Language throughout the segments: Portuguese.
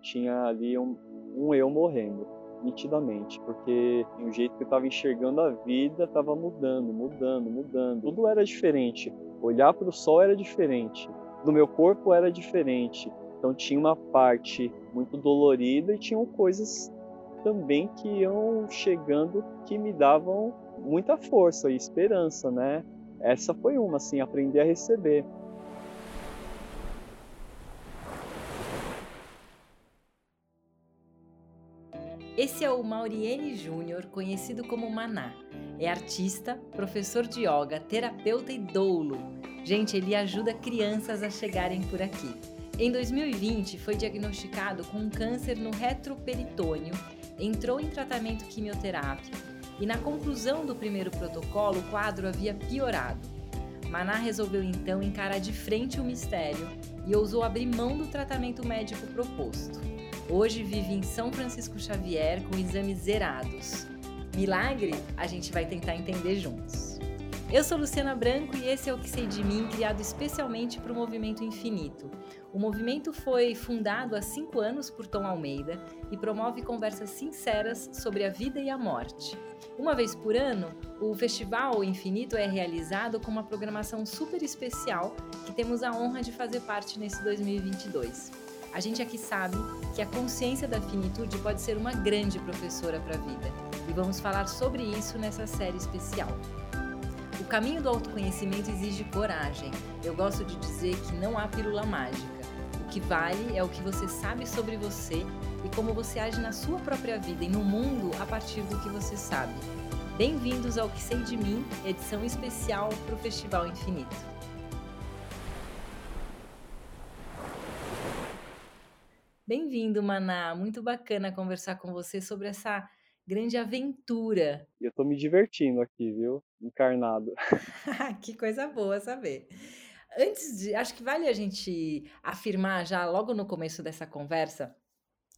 tinha ali um, um eu morrendo, nitidamente, porque o jeito que eu estava enxergando a vida estava mudando, mudando, mudando. Tudo era diferente. Olhar para o sol era diferente. Do meu corpo era diferente. Então tinha uma parte muito dolorida e tinham coisas também que iam chegando que me davam muita força e esperança, né? Essa foi uma, assim, aprender a receber. Esse é o Mauriene Júnior, conhecido como Maná. É artista, professor de yoga, terapeuta e doulo. Gente, ele ajuda crianças a chegarem por aqui. Em 2020, foi diagnosticado com um câncer no retroperitônio, entrou em tratamento quimioterápico e, na conclusão do primeiro protocolo, o quadro havia piorado. Maná resolveu então encarar de frente o mistério e ousou abrir mão do tratamento médico proposto. Hoje vive em São Francisco Xavier com exames zerados. Milagre? A gente vai tentar entender juntos. Eu sou Luciana Branco e esse é o Que Sei de Mim, criado especialmente para o Movimento Infinito. O movimento foi fundado há cinco anos por Tom Almeida e promove conversas sinceras sobre a vida e a morte. Uma vez por ano, o Festival Infinito é realizado com uma programação super especial que temos a honra de fazer parte nesse 2022. A gente aqui sabe que a consciência da finitude pode ser uma grande professora para a vida e vamos falar sobre isso nessa série especial. O caminho do autoconhecimento exige coragem. Eu gosto de dizer que não há pílula mágica. O que vale é o que você sabe sobre você e como você age na sua própria vida e no mundo a partir do que você sabe. Bem-vindos ao Que Sei de Mim, edição especial para o Festival Infinito. Bem-vindo, Maná. Muito bacana conversar com você sobre essa grande aventura. Eu tô me divertindo aqui, viu? Encarnado. que coisa boa saber. Antes de. Acho que vale a gente afirmar já logo no começo dessa conversa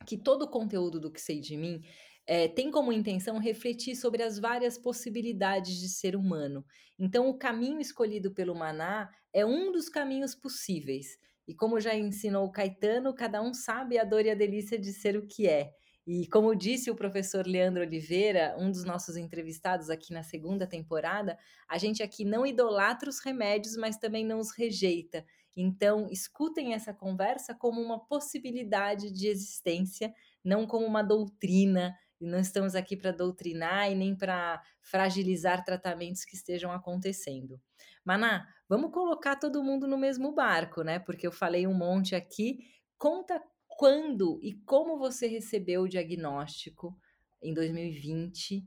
que todo o conteúdo do que sei de mim é, tem como intenção refletir sobre as várias possibilidades de ser humano. Então, o caminho escolhido pelo Maná é um dos caminhos possíveis. E como já ensinou Caetano, cada um sabe a dor e a delícia de ser o que é. E como disse o professor Leandro Oliveira, um dos nossos entrevistados aqui na segunda temporada, a gente aqui não idolatra os remédios, mas também não os rejeita. Então, escutem essa conversa como uma possibilidade de existência, não como uma doutrina. E não estamos aqui para doutrinar e nem para fragilizar tratamentos que estejam acontecendo. Maná, vamos colocar todo mundo no mesmo barco, né? Porque eu falei um monte aqui. Conta quando e como você recebeu o diagnóstico em 2020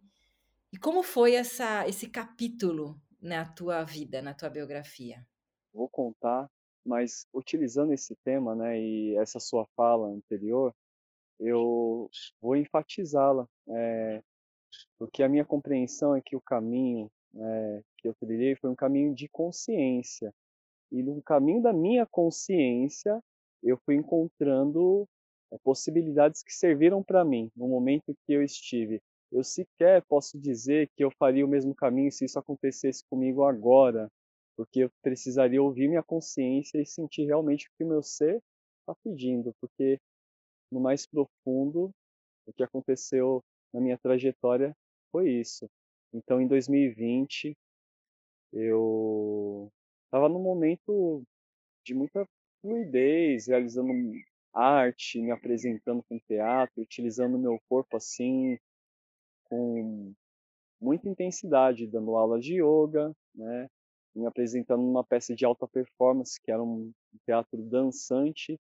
e como foi essa, esse capítulo na tua vida, na tua biografia. Vou contar, mas utilizando esse tema, né, e essa sua fala anterior, eu vou enfatizá-la, é, porque a minha compreensão é que o caminho é, que eu trilhei foi um caminho de consciência. E no caminho da minha consciência, eu fui encontrando é, possibilidades que serviram para mim no momento que eu estive. Eu sequer posso dizer que eu faria o mesmo caminho se isso acontecesse comigo agora, porque eu precisaria ouvir minha consciência e sentir realmente o que o meu ser está pedindo, porque no mais profundo, o que aconteceu na minha trajetória foi isso. Então, em 2020, eu estava num momento de muita fluidez, realizando arte, me apresentando com teatro, utilizando meu corpo assim, com muita intensidade, dando aula de yoga, né? me apresentando numa peça de alta performance, que era um teatro dançante.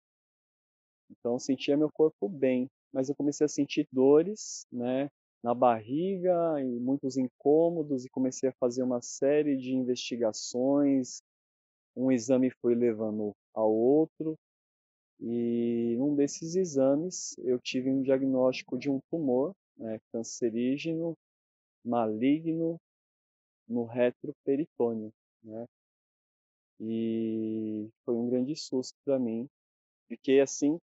Então, eu sentia meu corpo bem, mas eu comecei a sentir dores, né? Na barriga e muitos incômodos e comecei a fazer uma série de investigações. Um exame foi levando ao outro e num desses exames eu tive um diagnóstico de um tumor né, cancerígeno maligno no retroperitônio, né? E foi um grande susto para mim. Fiquei assim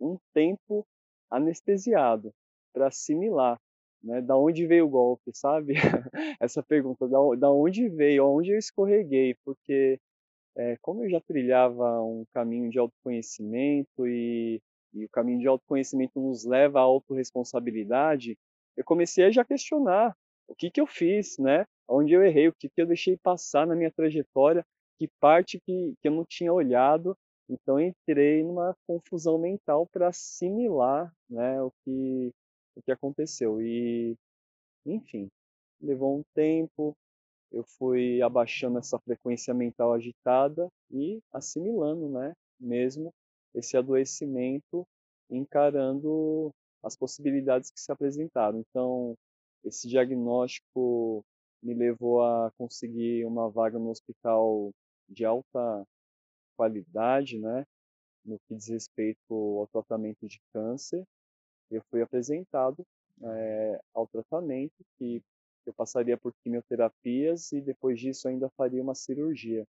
um tempo anestesiado para assimilar né? Da onde veio o golpe, sabe? Essa pergunta, da, da onde veio, aonde eu escorreguei, porque é, como eu já trilhava um caminho de autoconhecimento e e o caminho de autoconhecimento nos leva à autorresponsabilidade, eu comecei a já questionar o que, que eu fiz, né? Onde eu errei, o que, que eu deixei passar na minha trajetória, que parte que, que eu não tinha olhado. Então entrei numa confusão mental para assimilar né, o, que, o que aconteceu. E, enfim, levou um tempo, eu fui abaixando essa frequência mental agitada e assimilando, né, mesmo esse adoecimento, encarando as possibilidades que se apresentaram. Então, esse diagnóstico me levou a conseguir uma vaga no hospital de alta qualidade, né, no que diz respeito ao tratamento de câncer. Eu fui apresentado é, ao tratamento que eu passaria por quimioterapias e depois disso ainda faria uma cirurgia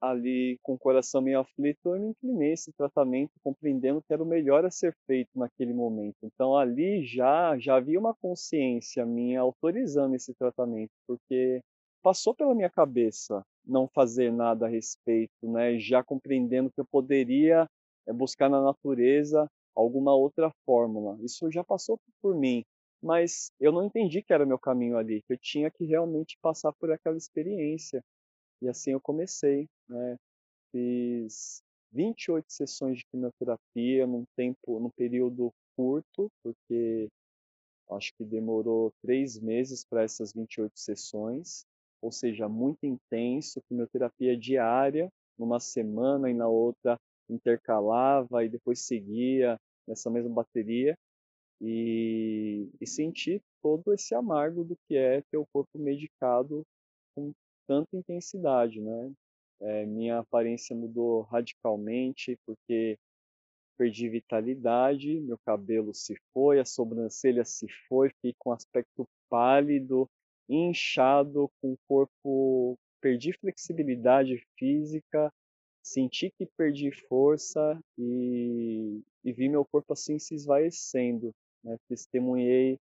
ali com o coração meio aflito, eu me inclinei esse tratamento, compreendendo que era o melhor a ser feito naquele momento. Então ali já já havia uma consciência minha autorizando esse tratamento, porque passou pela minha cabeça não fazer nada a respeito, né? Já compreendendo que eu poderia é, buscar na natureza alguma outra fórmula. Isso já passou por mim, mas eu não entendi que era o meu caminho ali, que eu tinha que realmente passar por aquela experiência. E assim eu comecei, né? Fiz 28 sessões de quimioterapia num tempo, num período curto, porque acho que demorou três meses para essas 28 sessões, ou seja, muito intenso, quimioterapia diária, numa semana e na outra intercalava e depois seguia nessa mesma bateria e, e senti todo esse amargo do que é ter o corpo medicado com tanta intensidade, né? É, minha aparência mudou radicalmente porque perdi vitalidade, meu cabelo se foi, a sobrancelha se foi, fiquei com aspecto pálido, inchado, com o corpo, perdi flexibilidade física, senti que perdi força e, e vi meu corpo assim se esvaecendo. Né? Testemunhei,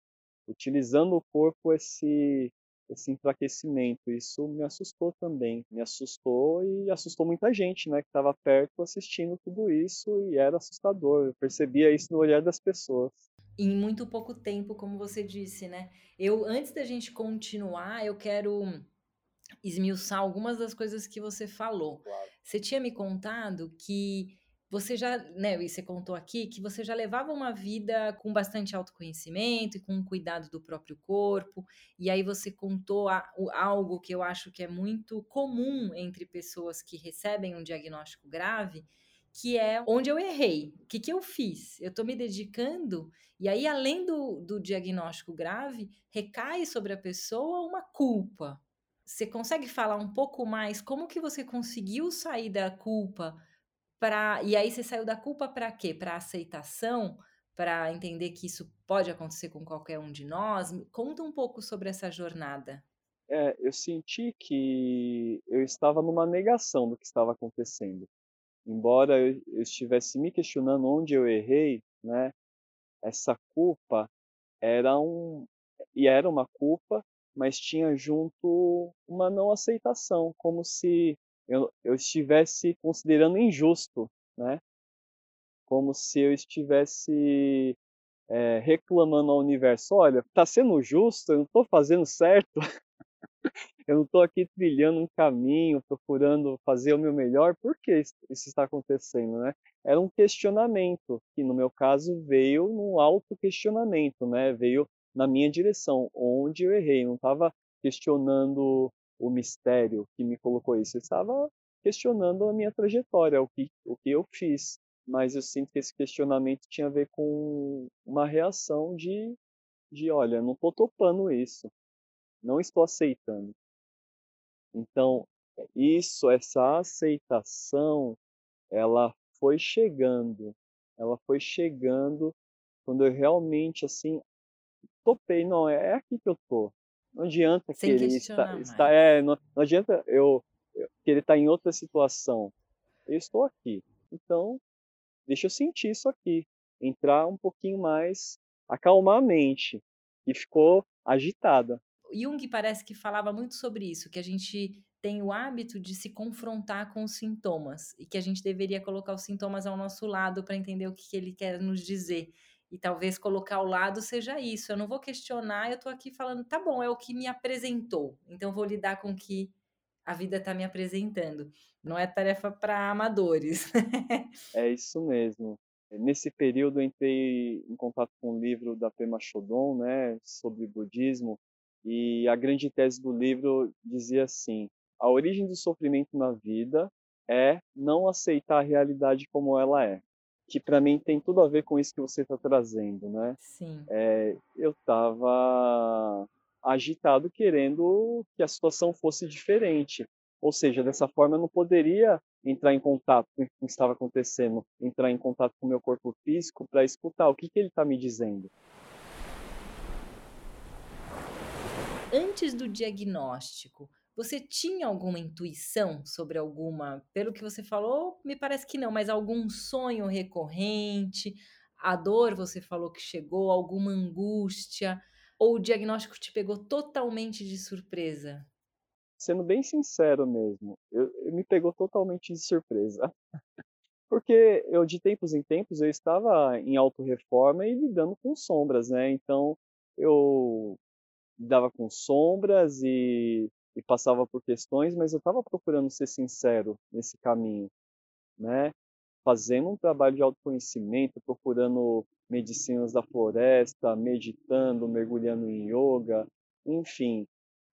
utilizando o corpo, esse esse enfraquecimento. Isso me assustou também. Me assustou e assustou muita gente, né, que estava perto assistindo tudo isso e era assustador. Eu percebia isso no olhar das pessoas. Em muito pouco tempo, como você disse, né? Eu antes da gente continuar, eu quero esmiuçar algumas das coisas que você falou. Claro. Você tinha me contado que você já, né, e você contou aqui que você já levava uma vida com bastante autoconhecimento e com um cuidado do próprio corpo, e aí você contou a, o, algo que eu acho que é muito comum entre pessoas que recebem um diagnóstico grave, que é onde eu errei, o que, que eu fiz? Eu estou me dedicando, e aí, além do, do diagnóstico grave, recai sobre a pessoa uma culpa. Você consegue falar um pouco mais como que você conseguiu sair da culpa? para e aí você saiu da culpa para quê? Para aceitação, para entender que isso pode acontecer com qualquer um de nós. Conta um pouco sobre essa jornada. É, eu senti que eu estava numa negação do que estava acontecendo. Embora eu, eu estivesse me questionando onde eu errei, né? Essa culpa era um e era uma culpa, mas tinha junto uma não aceitação, como se eu, eu estivesse considerando injusto, né? Como se eu estivesse é, reclamando ao universo, olha, está sendo justo, eu não estou fazendo certo, eu não estou aqui trilhando um caminho, procurando fazer o meu melhor, por que isso está acontecendo, né? Era um questionamento, que no meu caso veio num auto-questionamento, né? Veio na minha direção, onde eu errei, não estava questionando o mistério que me colocou isso. Eu estava questionando a minha trajetória, o que, o que eu fiz. Mas eu sinto que esse questionamento tinha a ver com uma reação de, de olha, não estou topando isso, não estou aceitando. Então, isso, essa aceitação, ela foi chegando, ela foi chegando quando eu realmente, assim, topei, não, é aqui que eu tô, não adianta Sem que ele está, está é, não, não, adianta eu, eu que ele está em outra situação. Eu estou aqui. Então, deixa eu sentir isso aqui, entrar um pouquinho mais, acalmar a mente, que ficou agitada. Jung parece que falava muito sobre isso, que a gente tem o hábito de se confrontar com os sintomas e que a gente deveria colocar os sintomas ao nosso lado para entender o que, que ele quer nos dizer. E talvez colocar ao lado seja isso. Eu não vou questionar, eu estou aqui falando, tá bom, é o que me apresentou. Então vou lidar com o que a vida está me apresentando. Não é tarefa para amadores. é isso mesmo. Nesse período entrei em contato com o livro da Pema Chodon, né, sobre budismo, e a grande tese do livro dizia assim: a origem do sofrimento na vida é não aceitar a realidade como ela é que para mim tem tudo a ver com isso que você está trazendo, né? Sim. É, eu estava agitado querendo que a situação fosse diferente. Ou seja, dessa forma eu não poderia entrar em contato com o que estava acontecendo, entrar em contato com o meu corpo físico para escutar o que, que ele está me dizendo. Antes do diagnóstico, você tinha alguma intuição sobre alguma pelo que você falou, me parece que não, mas algum sonho recorrente? A dor você falou que chegou, alguma angústia? Ou o diagnóstico te pegou totalmente de surpresa? Sendo bem sincero mesmo, eu, eu me pegou totalmente de surpresa. Porque eu, de tempos em tempos, eu estava em auto-reforma e lidando com sombras, né? Então, eu lidava com sombras e e passava por questões, mas eu estava procurando ser sincero nesse caminho, né? Fazendo um trabalho de autoconhecimento, procurando medicinas da floresta, meditando, mergulhando em yoga, enfim.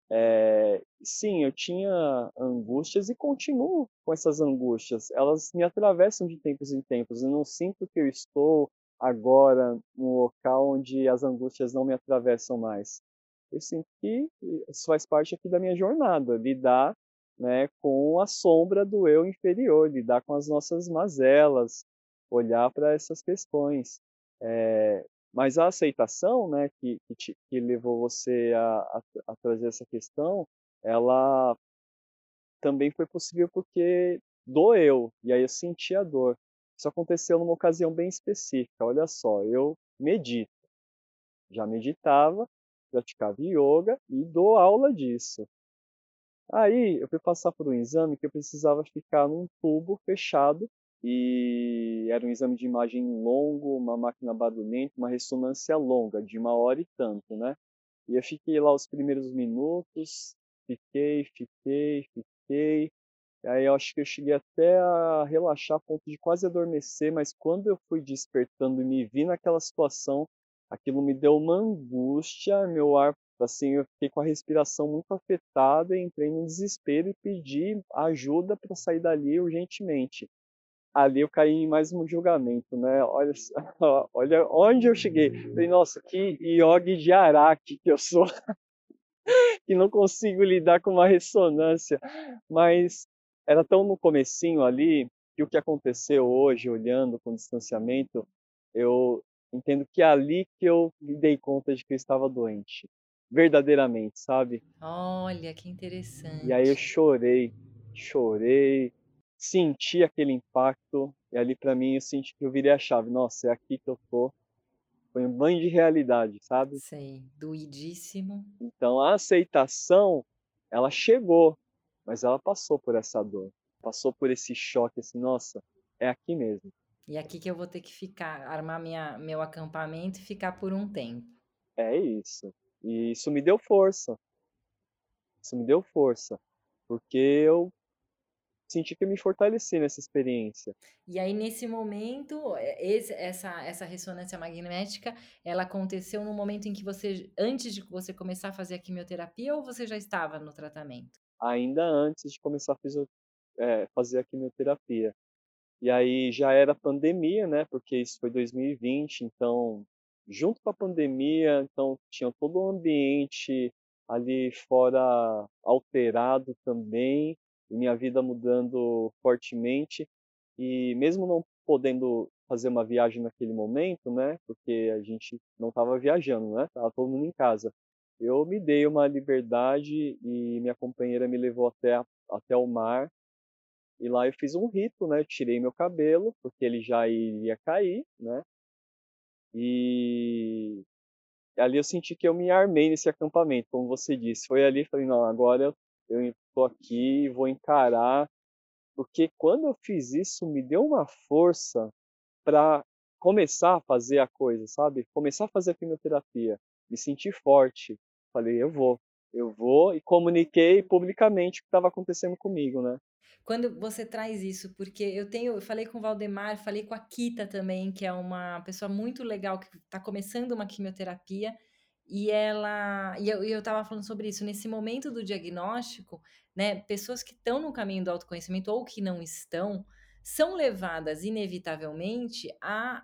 É, sim, eu tinha angústias e continuo com essas angústias. Elas me atravessam de tempos em tempos. Eu não sinto que eu estou agora num local onde as angústias não me atravessam mais eu sinto que isso faz parte aqui da minha jornada, lidar né, com a sombra do eu inferior, lidar com as nossas mazelas, olhar para essas questões. É, mas a aceitação né, que, que, te, que levou você a, a, a trazer essa questão, ela também foi possível porque doeu, e aí eu senti a dor. Isso aconteceu numa ocasião bem específica. Olha só, eu medito. Já meditava, praticava yoga e dou aula disso. Aí eu fui passar por um exame que eu precisava ficar num tubo fechado e era um exame de imagem longo, uma máquina barulhenta, uma ressonância longa, de uma hora e tanto, né? E eu fiquei lá os primeiros minutos, fiquei, fiquei, fiquei. Aí eu acho que eu cheguei até a relaxar a ponto de quase adormecer, mas quando eu fui despertando e me vi naquela situação, aquilo me deu uma angústia, meu ar, assim, eu fiquei com a respiração muito afetada, entrei no desespero e pedi ajuda para sair dali urgentemente. Ali eu caí em mais um julgamento, né? Olha, olha onde eu cheguei. Falei, nossa, que yogi de araque que eu sou, que não consigo lidar com uma ressonância. Mas era tão no comecinho ali que o que aconteceu hoje, olhando com distanciamento, eu entendo que é ali que eu me dei conta de que eu estava doente. Verdadeiramente, sabe? Olha, que interessante. E aí eu chorei, chorei, senti aquele impacto, e ali para mim eu senti que eu virei a chave. Nossa, é aqui que eu tô. Foi um banho de realidade, sabe? Sei, doidíssimo. Então a aceitação, ela chegou, mas ela passou por essa dor. Passou por esse choque assim, nossa, é aqui mesmo. E aqui que eu vou ter que ficar, armar minha, meu acampamento e ficar por um tempo. É isso. E isso me deu força. Isso me deu força. Porque eu senti que eu me fortaleci nessa experiência. E aí, nesse momento, é, esse, essa, essa ressonância magnética, ela aconteceu no momento em que você, antes de você começar a fazer a quimioterapia, ou você já estava no tratamento? Ainda antes de começar a é, fazer a quimioterapia. E aí já era pandemia, né? Porque isso foi 2020, então junto com a pandemia, então tinha todo o ambiente ali fora alterado também, e minha vida mudando fortemente. E mesmo não podendo fazer uma viagem naquele momento, né? Porque a gente não estava viajando, né? Tava todo mundo em casa. Eu me dei uma liberdade e minha companheira me levou até até o mar e lá eu fiz um rito, né? Eu tirei meu cabelo, porque ele já iria cair, né? E ali eu senti que eu me armei nesse acampamento, como você disse. Foi ali, falei, não, agora eu, tô aqui, vou encarar, porque quando eu fiz isso me deu uma força para começar a fazer a coisa, sabe? Começar a fazer a quimioterapia, me senti forte. Falei, eu vou, eu vou e comuniquei publicamente o que estava acontecendo comigo, né? Quando você traz isso, porque eu tenho, eu falei com o Valdemar, falei com a Kita também, que é uma pessoa muito legal que está começando uma quimioterapia, e ela, e eu, e eu tava falando sobre isso, nesse momento do diagnóstico, né, pessoas que estão no caminho do autoconhecimento ou que não estão, são levadas inevitavelmente a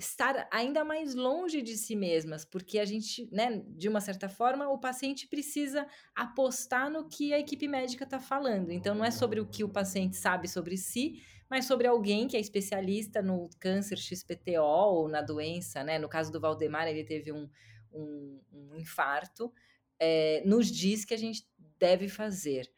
estar ainda mais longe de si mesmas, porque a gente, né, de uma certa forma, o paciente precisa apostar no que a equipe médica está falando. Então, não é sobre o que o paciente sabe sobre si, mas sobre alguém que é especialista no câncer XPTO ou na doença, né? No caso do Valdemar, ele teve um, um, um infarto, é, nos diz que a gente deve fazer.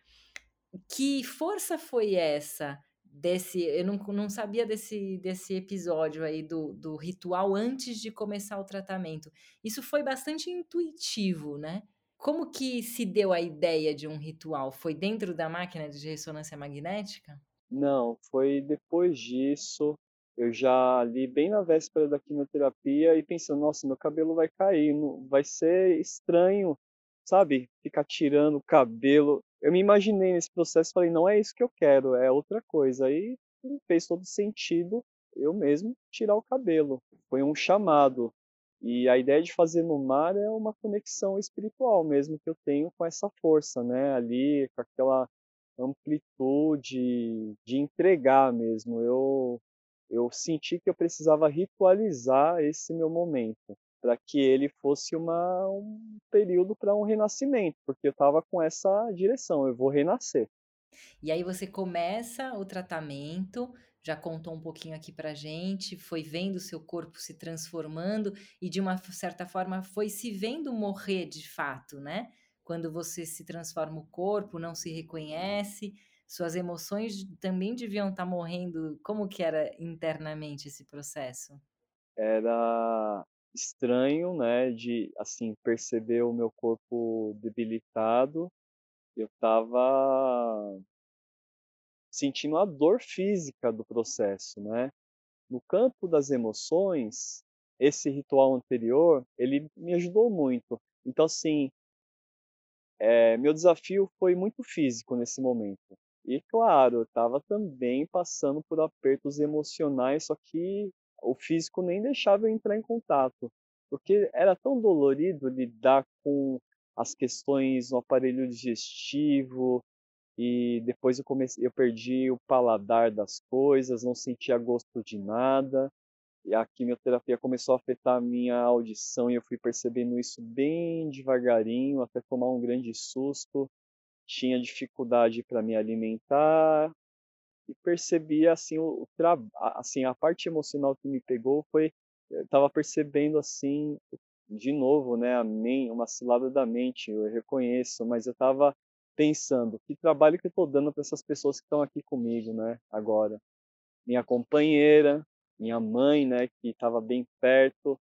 Que força foi essa? Desse. Eu não, não sabia desse, desse episódio aí do, do ritual antes de começar o tratamento. Isso foi bastante intuitivo, né? Como que se deu a ideia de um ritual? Foi dentro da máquina de ressonância magnética? Não, foi depois disso. Eu já li bem na véspera da quimioterapia e pensando, nossa, meu cabelo vai cair, vai ser estranho, sabe? Ficar tirando o cabelo eu me imaginei nesse processo e falei, não é isso que eu quero, é outra coisa. Aí fez todo sentido eu mesmo tirar o cabelo. Foi um chamado. E a ideia de fazer no mar é uma conexão espiritual mesmo que eu tenho com essa força, né? Ali, com aquela amplitude de entregar mesmo. Eu, eu senti que eu precisava ritualizar esse meu momento para que ele fosse uma, um período para um renascimento, porque eu estava com essa direção, eu vou renascer. E aí você começa o tratamento, já contou um pouquinho aqui para gente, foi vendo o seu corpo se transformando e de uma certa forma foi se vendo morrer de fato, né? Quando você se transforma o corpo, não se reconhece, suas emoções também deviam estar tá morrendo. Como que era internamente esse processo? Era estranho, né, de, assim, perceber o meu corpo debilitado. Eu estava sentindo a dor física do processo, né. No campo das emoções, esse ritual anterior, ele me ajudou muito. Então, assim, é, meu desafio foi muito físico nesse momento. E, claro, eu estava também passando por apertos emocionais, só que o físico nem deixava eu entrar em contato, porque era tão dolorido lidar com as questões no aparelho digestivo e depois eu comecei, eu perdi o paladar das coisas, não sentia gosto de nada. E a quimioterapia começou a afetar a minha audição e eu fui percebendo isso bem devagarinho, até tomar um grande susto. Tinha dificuldade para me alimentar, e percebia assim o, assim a parte emocional que me pegou foi estava percebendo assim de novo, né, a mente, uma cilada da mente, eu reconheço, mas eu estava pensando que trabalho que eu estou dando para essas pessoas que estão aqui comigo, né, agora. Minha companheira, minha mãe, né, que estava bem perto,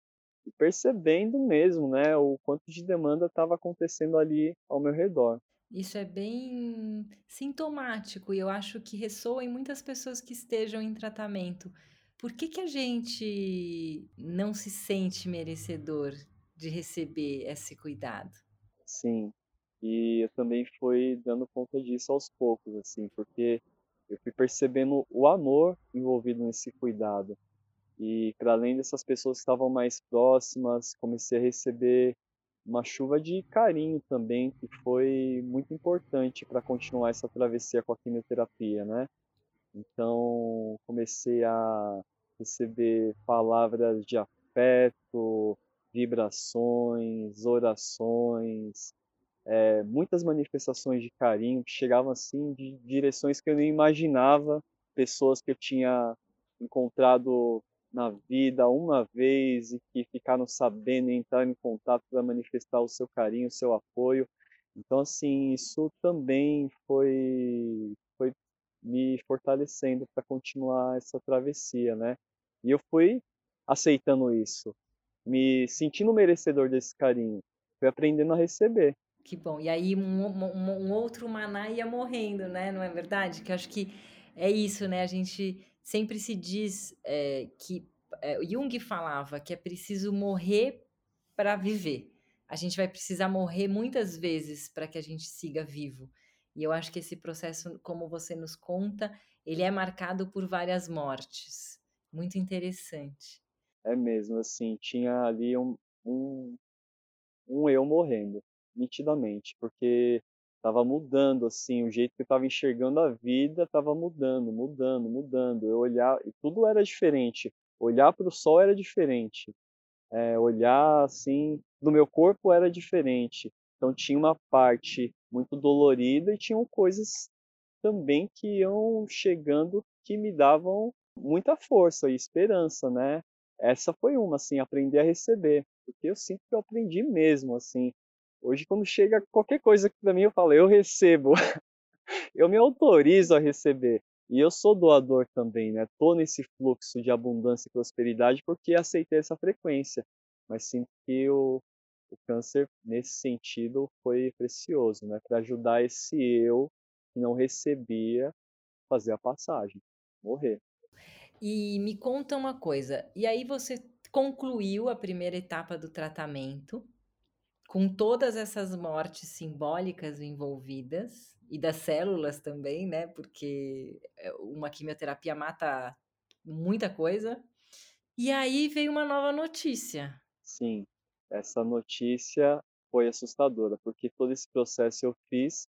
e percebendo mesmo, né, o quanto de demanda estava acontecendo ali ao meu redor. Isso é bem sintomático e eu acho que ressoa em muitas pessoas que estejam em tratamento. Por que, que a gente não se sente merecedor de receber esse cuidado? Sim, e eu também fui dando conta disso aos poucos, assim, porque eu fui percebendo o amor envolvido nesse cuidado. E para além dessas pessoas que estavam mais próximas, comecei a receber uma chuva de carinho também, que foi muito importante para continuar essa travessia com a quimioterapia, né? Então, comecei a receber palavras de afeto, vibrações, orações, é, muitas manifestações de carinho que chegavam assim de direções que eu nem imaginava, pessoas que eu tinha encontrado na vida uma vez e que ficaram sabendo e entraram em contato para manifestar o seu carinho, o seu apoio. Então, assim, isso também foi, foi me fortalecendo para continuar essa travessia, né? E eu fui aceitando isso, me sentindo merecedor desse carinho, fui aprendendo a receber. Que bom. E aí um, um, um outro maná ia morrendo, né? Não é verdade? Que acho que é isso, né? A gente sempre se diz é, que é, Jung falava que é preciso morrer para viver. A gente vai precisar morrer muitas vezes para que a gente siga vivo. E eu acho que esse processo, como você nos conta, ele é marcado por várias mortes. Muito interessante. É mesmo, assim, tinha ali um, um, um eu morrendo, nitidamente, porque estava mudando, assim, o jeito que eu estava enxergando a vida estava mudando, mudando, mudando. Eu olhar, e tudo era diferente. Olhar para o sol era diferente. É, olhar, assim, do meu corpo era diferente. Então tinha uma parte muito dolorida e tinham coisas também que iam chegando que me davam muita força e esperança, né? Essa foi uma, assim, aprender a receber, porque eu sinto que eu aprendi mesmo, assim. Hoje, quando chega qualquer coisa para mim, eu falo, eu recebo. eu me autorizo a receber. E eu sou doador também, né? Tô nesse fluxo de abundância e prosperidade porque aceitei essa frequência. Mas sinto que o, o câncer, nesse sentido, foi precioso, né? Para ajudar esse eu que não recebia fazer a passagem, morrer. E me conta uma coisa, e aí você concluiu a primeira etapa do tratamento, com todas essas mortes simbólicas envolvidas, e das células também, né? Porque é, uma quimioterapia mata muita coisa. E aí veio uma nova notícia. Sim, essa notícia foi assustadora, porque todo esse processo eu fiz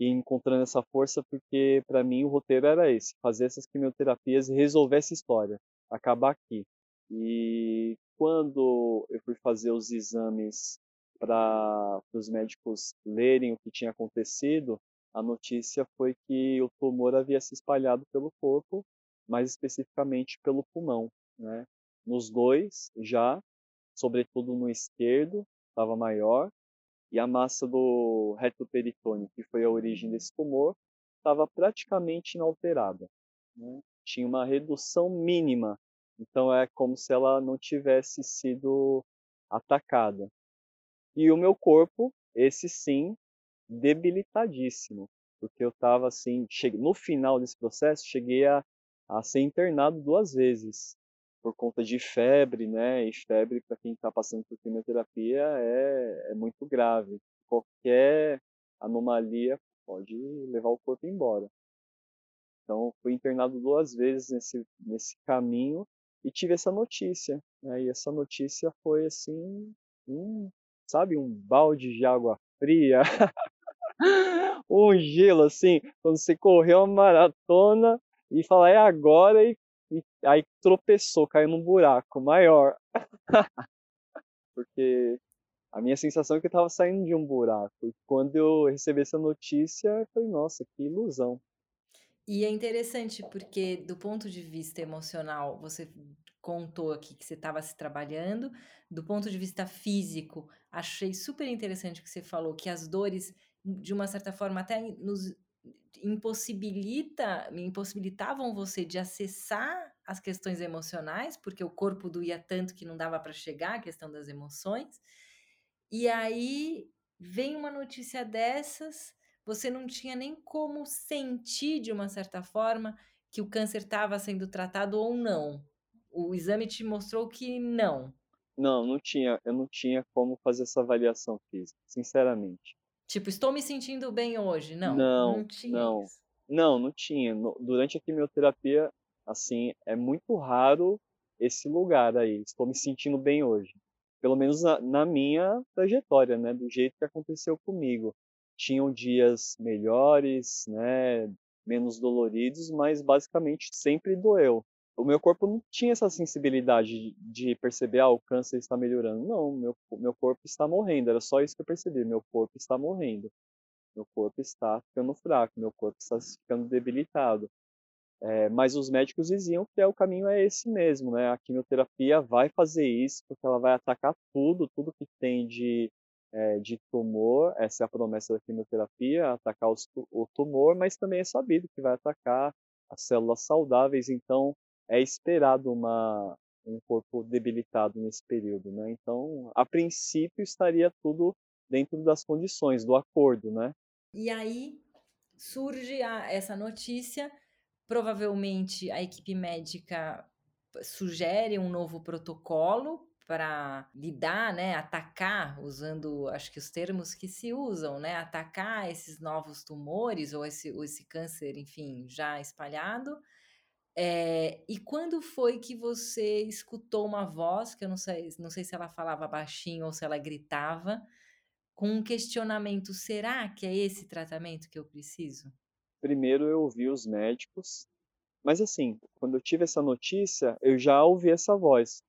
e encontrando essa força porque para mim o roteiro era esse, fazer essas quimioterapias e resolver essa história, acabar aqui. E quando eu fui fazer os exames para os médicos lerem o que tinha acontecido, a notícia foi que o tumor havia se espalhado pelo corpo, mais especificamente pelo pulmão, né? Nos dois já, sobretudo no esquerdo, estava maior, e a massa do reto peritônio, que foi a origem desse tumor, estava praticamente inalterada. Né? Tinha uma redução mínima, então é como se ela não tivesse sido atacada. E o meu corpo, esse sim, debilitadíssimo, porque eu estava assim, cheguei, no final desse processo, cheguei a, a ser internado duas vezes por conta de febre, né? E febre, para quem está passando por quimioterapia, é, é muito grave. Qualquer anomalia pode levar o corpo embora. Então, fui internado duas vezes nesse, nesse caminho e tive essa notícia. Né? E essa notícia foi assim, sabe, um balde de água fria, um gelo assim, quando você correu uma maratona e falar é agora e e aí tropeçou, caiu num buraco maior. Porque a minha sensação é que eu estava saindo de um buraco. E quando eu recebi essa notícia, falei, nossa, que ilusão. E é interessante porque, do ponto de vista emocional, você contou aqui que você estava se trabalhando. Do ponto de vista físico, achei super interessante que você falou que as dores, de uma certa forma, até nos impossibilita, impossibilitavam você de acessar as questões emocionais, porque o corpo doía tanto que não dava para chegar à questão das emoções. E aí vem uma notícia dessas, você não tinha nem como sentir de uma certa forma que o câncer estava sendo tratado ou não. O exame te mostrou que não. Não, não tinha, eu não tinha como fazer essa avaliação física, sinceramente. Tipo, estou me sentindo bem hoje. Não, Não, não tinha não. isso. Não, não tinha. Durante a quimioterapia, assim, é muito raro esse lugar aí. Estou me sentindo bem hoje. Pelo menos na, na minha trajetória, né? Do jeito que aconteceu comigo. Tinham dias melhores, né? Menos doloridos, mas basicamente sempre doeu. O meu corpo não tinha essa sensibilidade de, perceber, ah, o câncer está melhorando. Não, meu, meu corpo está morrendo. Era só isso que eu percebi. Meu corpo está morrendo. Meu corpo está ficando fraco. Meu corpo está ficando debilitado. É, mas os médicos diziam que é, o caminho é esse mesmo, né? A quimioterapia vai fazer isso, porque ela vai atacar tudo, tudo que tem de, é, de tumor. Essa é a promessa da quimioterapia, atacar os, o tumor, mas também é sabido que vai atacar as células saudáveis. Então, é esperado uma, um corpo debilitado nesse período, né? Então, a princípio estaria tudo dentro das condições do acordo, né? E aí surge a, essa notícia, provavelmente a equipe médica sugere um novo protocolo para lidar, né, atacar, usando acho que os termos que se usam, né, atacar esses novos tumores ou esse, ou esse câncer, enfim, já espalhado. É, e quando foi que você escutou uma voz, que eu não sei, não sei se ela falava baixinho ou se ela gritava, com um questionamento: será que é esse tratamento que eu preciso? Primeiro eu ouvi os médicos, mas assim, quando eu tive essa notícia, eu já ouvi essa voz.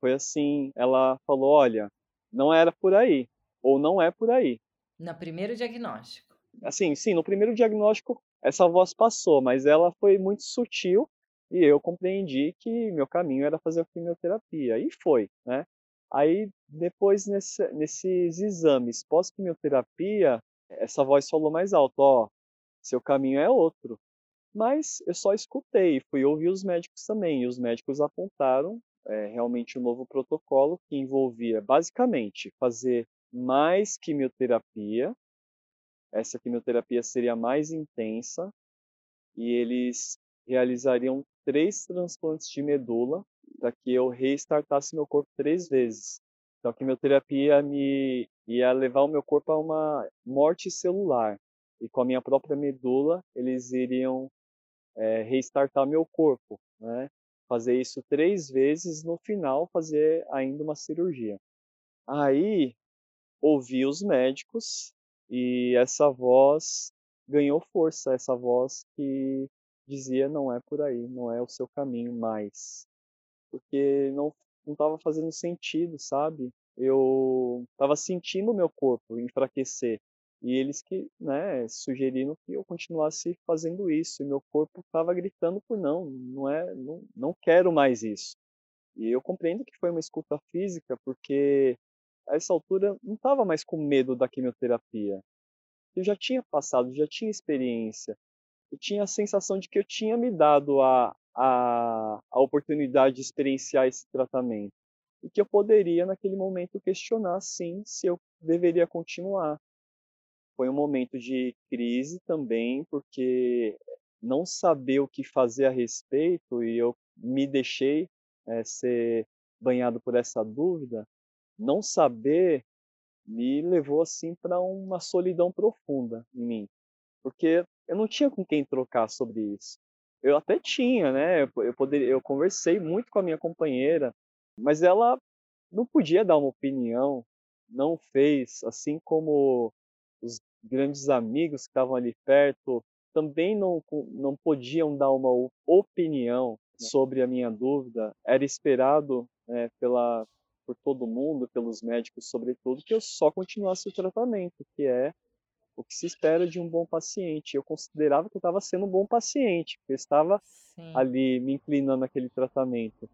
Foi assim, ela falou: "Olha, não era por aí, ou não é por aí". No primeiro diagnóstico. Assim, sim, no primeiro diagnóstico essa voz passou, mas ela foi muito sutil e eu compreendi que meu caminho era fazer a quimioterapia, e foi, né. Aí depois nesse nesses exames pós-quimioterapia, essa voz falou mais alto: "Ó, seu caminho é outro". Mas eu só escutei, fui ouvir os médicos também, e os médicos apontaram é, realmente um novo protocolo que envolvia basicamente fazer mais quimioterapia. Essa quimioterapia seria mais intensa e eles realizariam três transplantes de medula para que eu restartasse meu corpo três vezes. Então a quimioterapia me ia levar o meu corpo a uma morte celular e com a minha própria medula eles iriam é, restartar meu corpo, né? fazer isso três vezes, no final fazer ainda uma cirurgia. Aí ouvi os médicos e essa voz ganhou força, essa voz que dizia não é por aí, não é o seu caminho mais. Porque não não estava fazendo sentido, sabe? Eu estava sentindo o meu corpo enfraquecer e eles que, né, sugeriram que eu continuasse fazendo isso. E meu corpo estava gritando por não, não é, não, não quero mais isso. E eu compreendo que foi uma escuta física, porque a essa altura não estava mais com medo da quimioterapia. Eu já tinha passado, já tinha experiência. Eu tinha a sensação de que eu tinha me dado a, a, a oportunidade de experienciar esse tratamento. E que eu poderia, naquele momento, questionar, sim, se eu deveria continuar foi um momento de crise também, porque não saber o que fazer a respeito e eu me deixei é, ser banhado por essa dúvida, não saber me levou assim para uma solidão profunda em mim, porque eu não tinha com quem trocar sobre isso. Eu até tinha, né? Eu poderia, eu conversei muito com a minha companheira, mas ela não podia dar uma opinião, não fez, assim como os grandes amigos que estavam ali perto também não, não podiam dar uma opinião sobre a minha dúvida. Era esperado é, pela, por todo mundo, pelos médicos sobretudo, que eu só continuasse o tratamento, que é o que se espera de um bom paciente. Eu considerava que eu estava sendo um bom paciente, porque eu estava Sim. ali me inclinando naquele tratamento.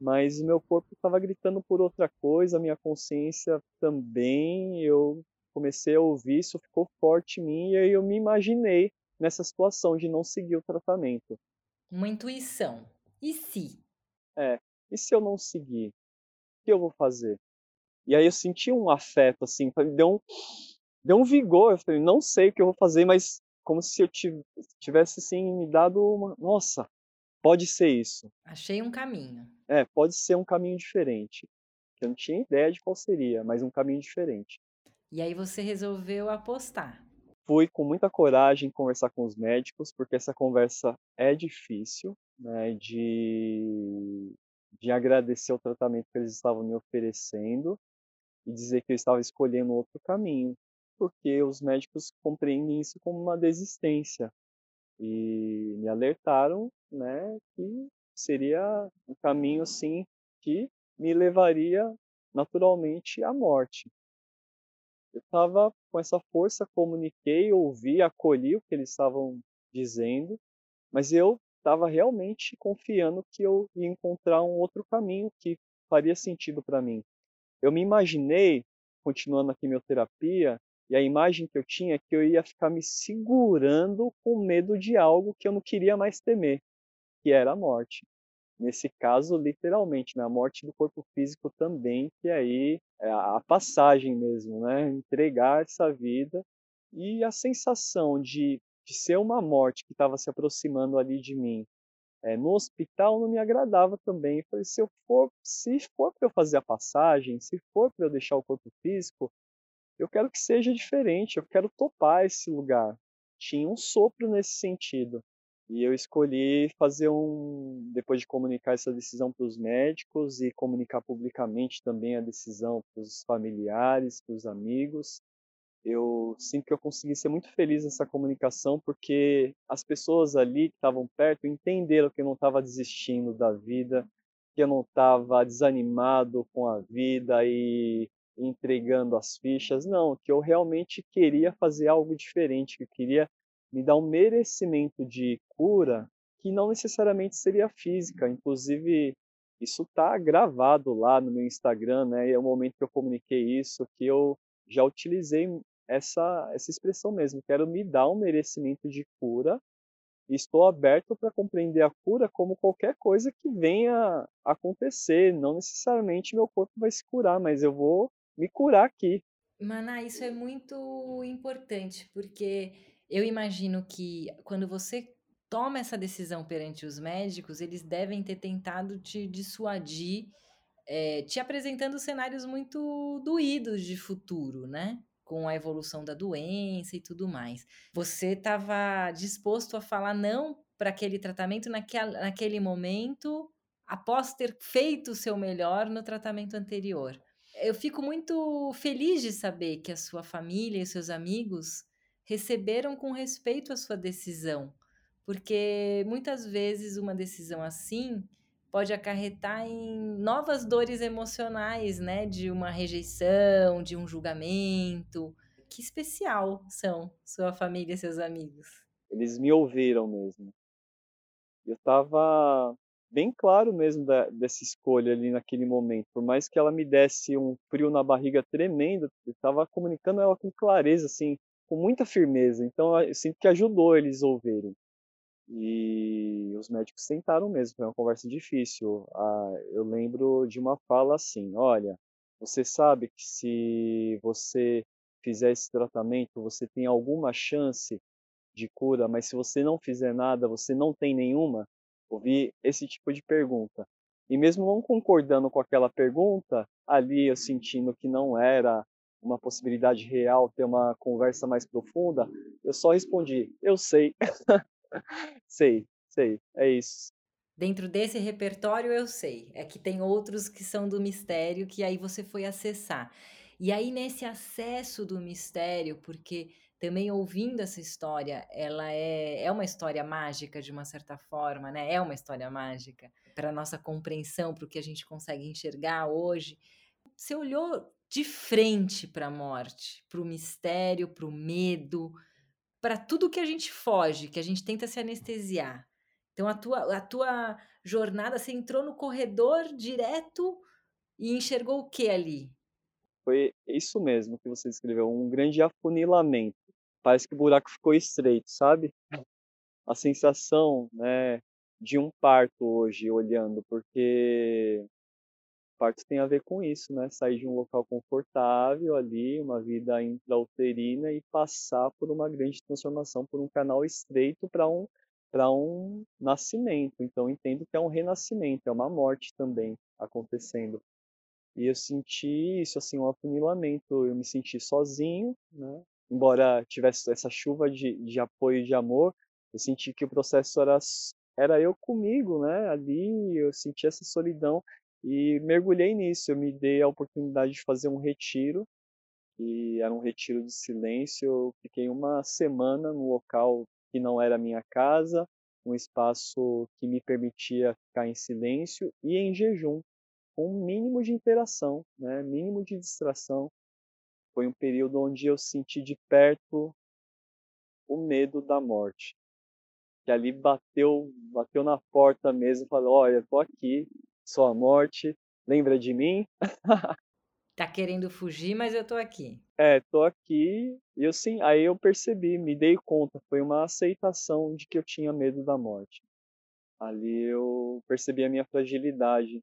Mas o meu corpo estava gritando por outra coisa, a minha consciência também. Eu comecei a ouvir, isso ficou forte em mim e aí eu me imaginei nessa situação de não seguir o tratamento. Uma intuição. E se? É, e se eu não seguir? O que eu vou fazer? E aí eu senti um afeto, assim, deu um, deu um vigor. Eu falei, não sei o que eu vou fazer, mas como se eu tivesse, assim, me dado uma. Nossa, pode ser isso. Achei um caminho. É, pode ser um caminho diferente. Eu não tinha ideia de qual seria, mas um caminho diferente. E aí você resolveu apostar. Fui com muita coragem conversar com os médicos, porque essa conversa é difícil, né, de, de agradecer o tratamento que eles estavam me oferecendo e dizer que eu estava escolhendo outro caminho, porque os médicos compreendem isso como uma desistência e me alertaram, né, que seria um caminho assim que me levaria naturalmente à morte. Eu estava com essa força, comuniquei, ouvi, acolhi o que eles estavam dizendo, mas eu estava realmente confiando que eu ia encontrar um outro caminho que faria sentido para mim. Eu me imaginei continuando a quimioterapia e a imagem que eu tinha é que eu ia ficar me segurando com medo de algo que eu não queria mais temer, que era a morte. Nesse caso, literalmente, na né, morte do corpo físico também, que aí é a passagem mesmo, né? Entregar essa vida e a sensação de, de ser uma morte que estava se aproximando ali de mim é, no hospital não me agradava também. Eu falei, se eu for, se for para eu fazer a passagem, se for para eu deixar o corpo físico, eu quero que seja diferente, eu quero topar esse lugar. Tinha um sopro nesse sentido. E eu escolhi fazer um, depois de comunicar essa decisão para os médicos e comunicar publicamente também a decisão para os familiares, para os amigos, eu sinto que eu consegui ser muito feliz nessa comunicação porque as pessoas ali que estavam perto entenderam que eu não estava desistindo da vida, que eu não estava desanimado com a vida e entregando as fichas, não, que eu realmente queria fazer algo diferente, que eu queria me dar um merecimento de cura que não necessariamente seria física, inclusive isso está gravado lá no meu Instagram, né? É o momento que eu comuniquei isso, que eu já utilizei essa, essa expressão mesmo. Quero me dar um merecimento de cura estou aberto para compreender a cura como qualquer coisa que venha acontecer. Não necessariamente meu corpo vai se curar, mas eu vou me curar aqui. Maná, isso é muito importante, porque eu imagino que quando você toma essa decisão perante os médicos, eles devem ter tentado te dissuadir, é, te apresentando cenários muito doídos de futuro, né? com a evolução da doença e tudo mais. Você estava disposto a falar não para aquele tratamento naquele, naquele momento, após ter feito o seu melhor no tratamento anterior. Eu fico muito feliz de saber que a sua família e seus amigos receberam com respeito a sua decisão, porque muitas vezes uma decisão assim pode acarretar em novas dores emocionais, né? De uma rejeição, de um julgamento. Que especial são sua família e seus amigos. Eles me ouviram mesmo. Eu estava bem claro mesmo da, dessa escolha ali naquele momento. Por mais que ela me desse um frio na barriga tremendo, eu estava comunicando ela com clareza, assim, com muita firmeza. Então eu sinto que ajudou eles ouvirem. E os médicos tentaram mesmo, foi uma conversa difícil. Ah, eu lembro de uma fala assim: olha, você sabe que se você fizer esse tratamento, você tem alguma chance de cura, mas se você não fizer nada, você não tem nenhuma? Ouvi esse tipo de pergunta. E mesmo não concordando com aquela pergunta, ali eu sentindo que não era uma possibilidade real ter uma conversa mais profunda, eu só respondi: eu sei. Sei, sei, é isso. Dentro desse repertório eu sei, é que tem outros que são do mistério que aí você foi acessar. E aí nesse acesso do mistério, porque também ouvindo essa história, ela é, é uma história mágica de uma certa forma, né? É uma história mágica para nossa compreensão, para o que a gente consegue enxergar hoje. Você olhou de frente para a morte, para o mistério, para o medo, para tudo que a gente foge, que a gente tenta se anestesiar. Então a tua, a tua jornada, você entrou no corredor direto e enxergou o que ali? Foi isso mesmo que você descreveu, um grande afunilamento. Parece que o buraco ficou estreito, sabe? A sensação, né, de um parto hoje olhando, porque parto tem a ver com isso, né? Sair de um local confortável ali, uma vida intrauterina e passar por uma grande transformação, por um canal estreito para um para um nascimento. Então entendo que é um renascimento, é uma morte também acontecendo. E eu senti isso assim, um afunilamento, eu me senti sozinho, né? Embora tivesse essa chuva de, de apoio e de amor, eu senti que o processo era era eu comigo, né? Ali eu senti essa solidão e mergulhei nisso. Eu me dei a oportunidade de fazer um retiro, e era um retiro de silêncio. Eu fiquei uma semana no local que não era minha casa, um espaço que me permitia ficar em silêncio e em jejum, com um mínimo de interação, né? mínimo de distração. Foi um período onde eu senti de perto o medo da morte. Que ali bateu, bateu na porta mesmo, falou: "Olha, tô aqui, sua morte, lembra de mim? Tá querendo fugir, mas eu tô aqui. É, tô aqui. E eu sim, aí eu percebi, me dei conta, foi uma aceitação de que eu tinha medo da morte. Ali eu percebi a minha fragilidade,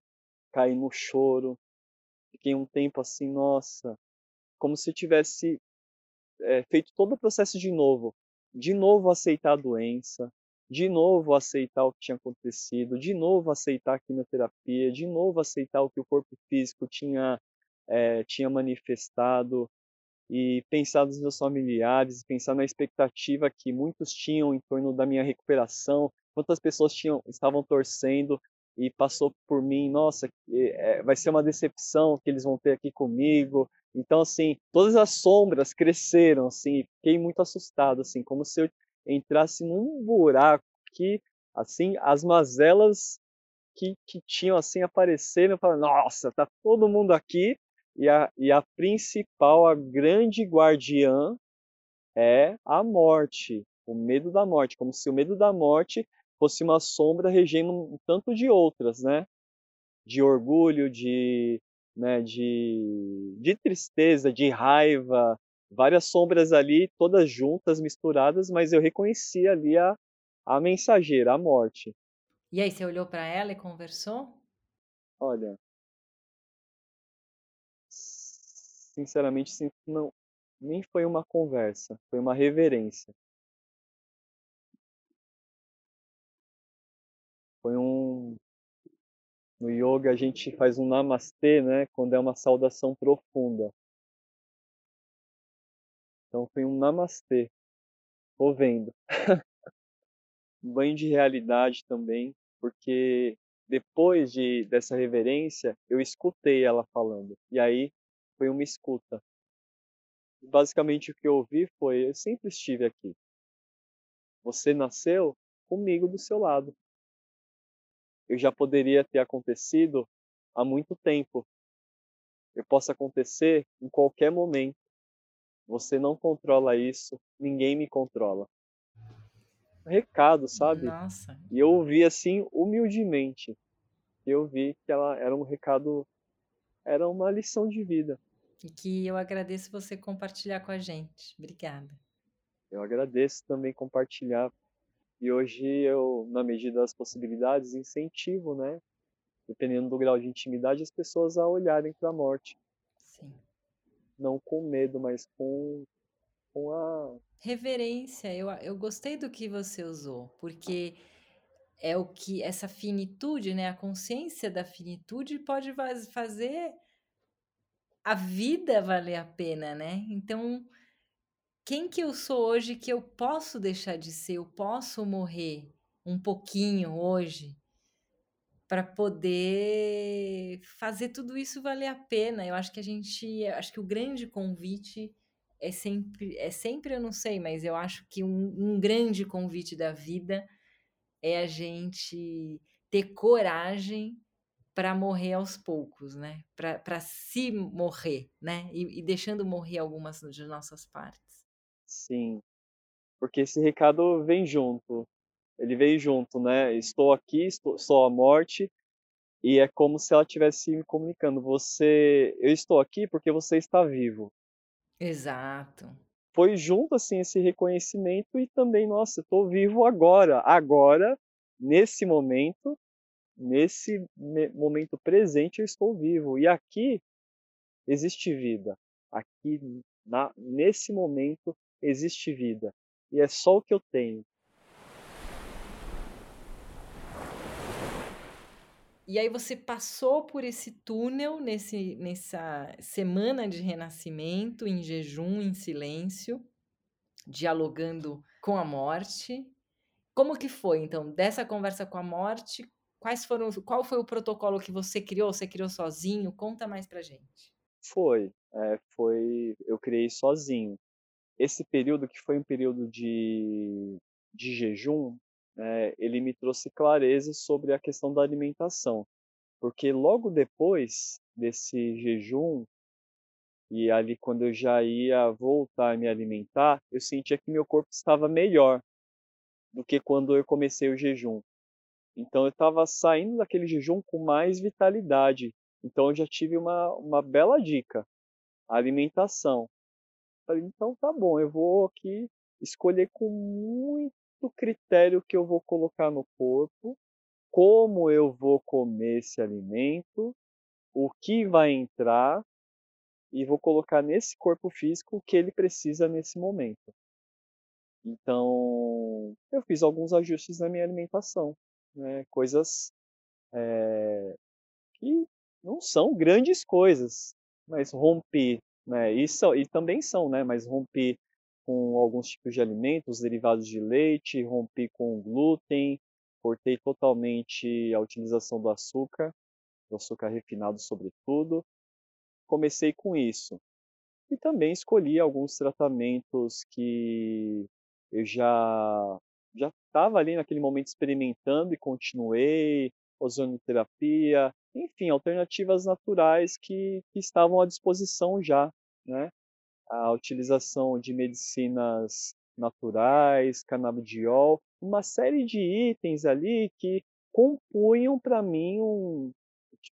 caí no choro, fiquei um tempo assim, nossa, como se tivesse é, feito todo o processo de novo. De novo aceitar a doença, de novo aceitar o que tinha acontecido, de novo aceitar a quimioterapia, de novo aceitar o que o corpo físico tinha, é, tinha manifestado, e pensar nos meus familiares, pensar na expectativa que muitos tinham em torno da minha recuperação, quantas pessoas tinham, estavam torcendo e passou por mim, nossa, é, vai ser uma decepção que eles vão ter aqui comigo. Então, assim, todas as sombras cresceram, assim, fiquei muito assustado, assim, como se eu entrasse num buraco que, assim, as mazelas que, que tinham, assim, apareceram, eu falei, nossa, tá todo mundo aqui, e a, e a principal, a grande guardiã é a morte, o medo da morte, como se o medo da morte fosse uma sombra regendo um tanto de outras, né? De orgulho, de, né, de, de tristeza, de raiva, várias sombras ali, todas juntas, misturadas, mas eu reconheci ali a, a mensageira, a morte. E aí, você olhou para ela e conversou? Olha, sinceramente, não, nem foi uma conversa, foi uma reverência. Foi um. No yoga a gente faz um namastê, né? Quando é uma saudação profunda. Então foi um namastê. Tô vendo. um banho de realidade também, porque depois de dessa reverência, eu escutei ela falando. E aí foi uma escuta. Basicamente o que eu ouvi foi: eu sempre estive aqui. Você nasceu comigo do seu lado. Eu já poderia ter acontecido há muito tempo. Eu posso acontecer em qualquer momento. Você não controla isso, ninguém me controla. Recado, sabe? Nossa. E eu ouvi assim humildemente. Eu vi que ela era um recado, era uma lição de vida. E que eu agradeço você compartilhar com a gente. Obrigada. Eu agradeço também compartilhar. E hoje eu, na medida das possibilidades, incentivo, né? Dependendo do grau de intimidade, as pessoas a olharem para a morte. Sim. Não com medo, mas com, com a. Reverência. Eu, eu gostei do que você usou, porque é o que essa finitude, né? A consciência da finitude pode fazer a vida valer a pena, né? Então, quem que eu sou hoje que eu posso deixar de ser, eu posso morrer um pouquinho hoje para poder fazer tudo isso valer a pena. Eu acho que a gente, acho que o grande convite é sempre, é sempre, eu não sei, mas eu acho que um, um grande convite da vida é a gente ter coragem para morrer aos poucos, né? Para se morrer, né? E, e, deixando morrer algumas de nossas partes. Sim, porque esse recado vem junto. Ele veio junto, né? Estou aqui, estou, sou a morte, e é como se ela estivesse me comunicando. Você, eu estou aqui porque você está vivo. Exato. Foi junto assim esse reconhecimento e também, nossa, estou vivo agora, agora, nesse momento, nesse momento presente eu estou vivo e aqui existe vida. Aqui na, nesse momento existe vida e é só o que eu tenho. E aí você passou por esse túnel nesse, nessa semana de renascimento, em jejum, em silêncio, dialogando com a morte. Como que foi, então, dessa conversa com a morte? Quais foram, qual foi o protocolo que você criou? Você criou sozinho? Conta mais pra gente. Foi, é, foi, eu criei sozinho. Esse período que foi um período de, de jejum, é, ele me trouxe clareza sobre a questão da alimentação, porque logo depois desse jejum e ali quando eu já ia voltar a me alimentar, eu sentia que meu corpo estava melhor do que quando eu comecei o jejum. Então eu estava saindo daquele jejum com mais vitalidade. Então eu já tive uma, uma bela dica, alimentação. Falei, então tá bom, eu vou aqui escolher com muito critério que eu vou colocar no corpo como eu vou comer esse alimento, o que vai entrar e vou colocar nesse corpo físico o que ele precisa nesse momento. Então, eu fiz alguns ajustes na minha alimentação, né? coisas é, que não são grandes coisas, mas rompi, né? E, são, e também são, né? Mas rompi com alguns tipos de alimentos, derivados de leite, rompi com glúten, cortei totalmente a utilização do açúcar, do açúcar refinado sobretudo. Comecei com isso. E também escolhi alguns tratamentos que eu já já estava ali naquele momento experimentando e continuei, ozonoterapia, enfim, alternativas naturais que, que estavam à disposição já, né? A utilização de medicinas naturais, canabidiol, uma série de itens ali que compunham para mim um,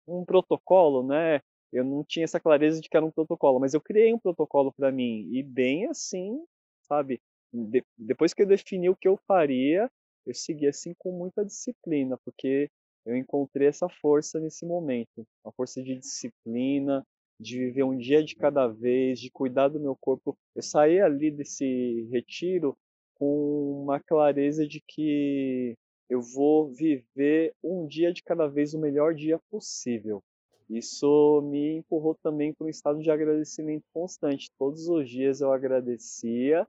um protocolo, né? Eu não tinha essa clareza de que era um protocolo, mas eu criei um protocolo para mim e bem assim, sabe? De, depois que eu defini o que eu faria, eu segui assim com muita disciplina, porque eu encontrei essa força nesse momento, a força de disciplina, de viver um dia de cada vez, de cuidar do meu corpo. Eu saí ali desse retiro com uma clareza de que eu vou viver um dia de cada vez o melhor dia possível. Isso me empurrou também para um estado de agradecimento constante. Todos os dias eu agradecia,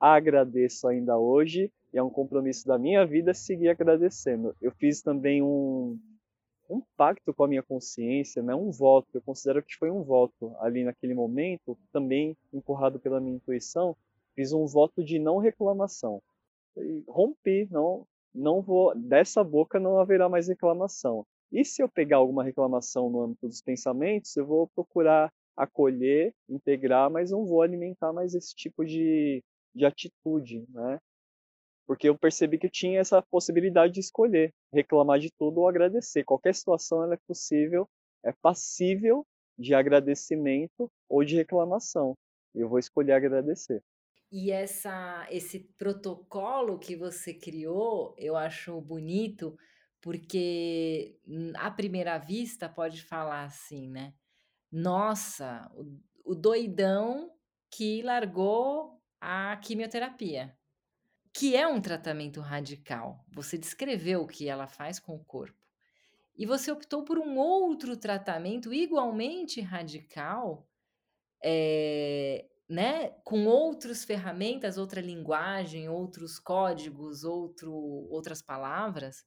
agradeço ainda hoje e é um compromisso da minha vida seguir agradecendo. Eu fiz também um, um pacto com a minha consciência, né? um voto, eu considero que foi um voto ali naquele momento, também empurrado pela minha intuição, fiz um voto de não reclamação. E rompi, não, não vou, dessa boca não haverá mais reclamação. E se eu pegar alguma reclamação no âmbito dos pensamentos, eu vou procurar acolher, integrar, mas não vou alimentar mais esse tipo de, de atitude, né? Porque eu percebi que eu tinha essa possibilidade de escolher, reclamar de tudo ou agradecer. Qualquer situação ela é possível, é passível de agradecimento ou de reclamação. Eu vou escolher agradecer. E essa, esse protocolo que você criou, eu acho bonito, porque à primeira vista pode falar assim, né? Nossa, o, o doidão que largou a quimioterapia que é um tratamento radical. Você descreveu o que ela faz com o corpo. E você optou por um outro tratamento igualmente radical, é, né, com outras ferramentas, outra linguagem, outros códigos, outro, outras palavras,